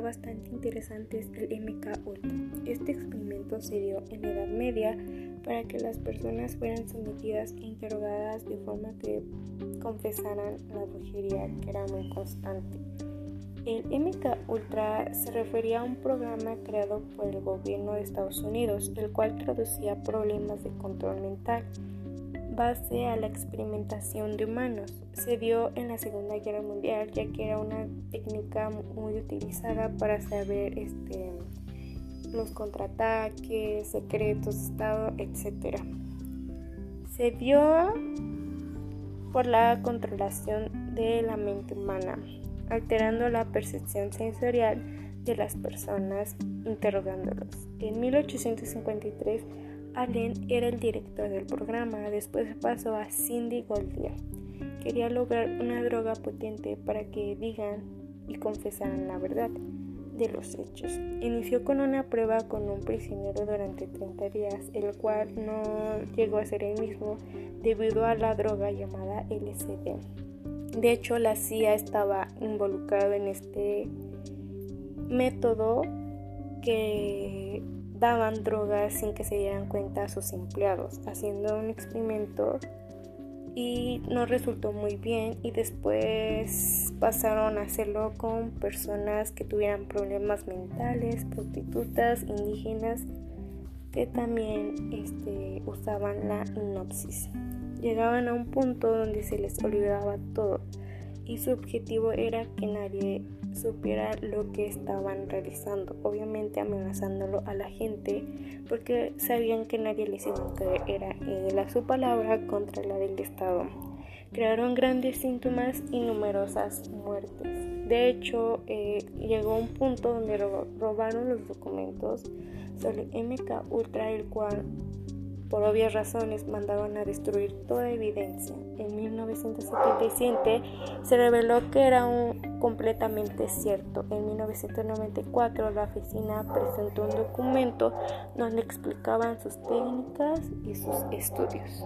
bastante interesante es el MK Ultra. Este experimento se dio en la Edad Media para que las personas fueran sometidas e interrogadas de forma que confesaran la brujería que era muy constante. El MK Ultra se refería a un programa creado por el gobierno de Estados Unidos, el cual traducía problemas de control mental base a la experimentación de humanos. Se dio en la Segunda Guerra Mundial ya que era una técnica muy utilizada para saber este, los contraataques, secretos de Estado, etc. Se dio por la controlación de la mente humana, alterando la percepción sensorial de las personas interrogándolos. En 1853 allen era el director del programa, después pasó a Cindy Goldier. Quería lograr una droga potente para que digan y confesaran la verdad de los hechos. Inició con una prueba con un prisionero durante 30 días, el cual no llegó a ser el mismo debido a la droga llamada LSD. De hecho, la CIA estaba involucrada en este método que daban drogas sin que se dieran cuenta a sus empleados, haciendo un experimento y no resultó muy bien y después pasaron a hacerlo con personas que tuvieran problemas mentales, prostitutas, indígenas que también este, usaban la hipnosis. Llegaban a un punto donde se les olvidaba todo y su objetivo era que nadie supiera lo que estaban realizando, obviamente amenazándolo a la gente porque sabían que nadie les iba a era la su palabra contra la del Estado. Crearon grandes síntomas y numerosas muertes. De hecho, eh, llegó un punto donde robaron los documentos sobre MK Ultra, el cual por obvias razones mandaron a destruir toda evidencia. En 1977 se reveló que era un completamente cierto. En 1994 la oficina presentó un documento donde explicaban sus técnicas y sus estudios.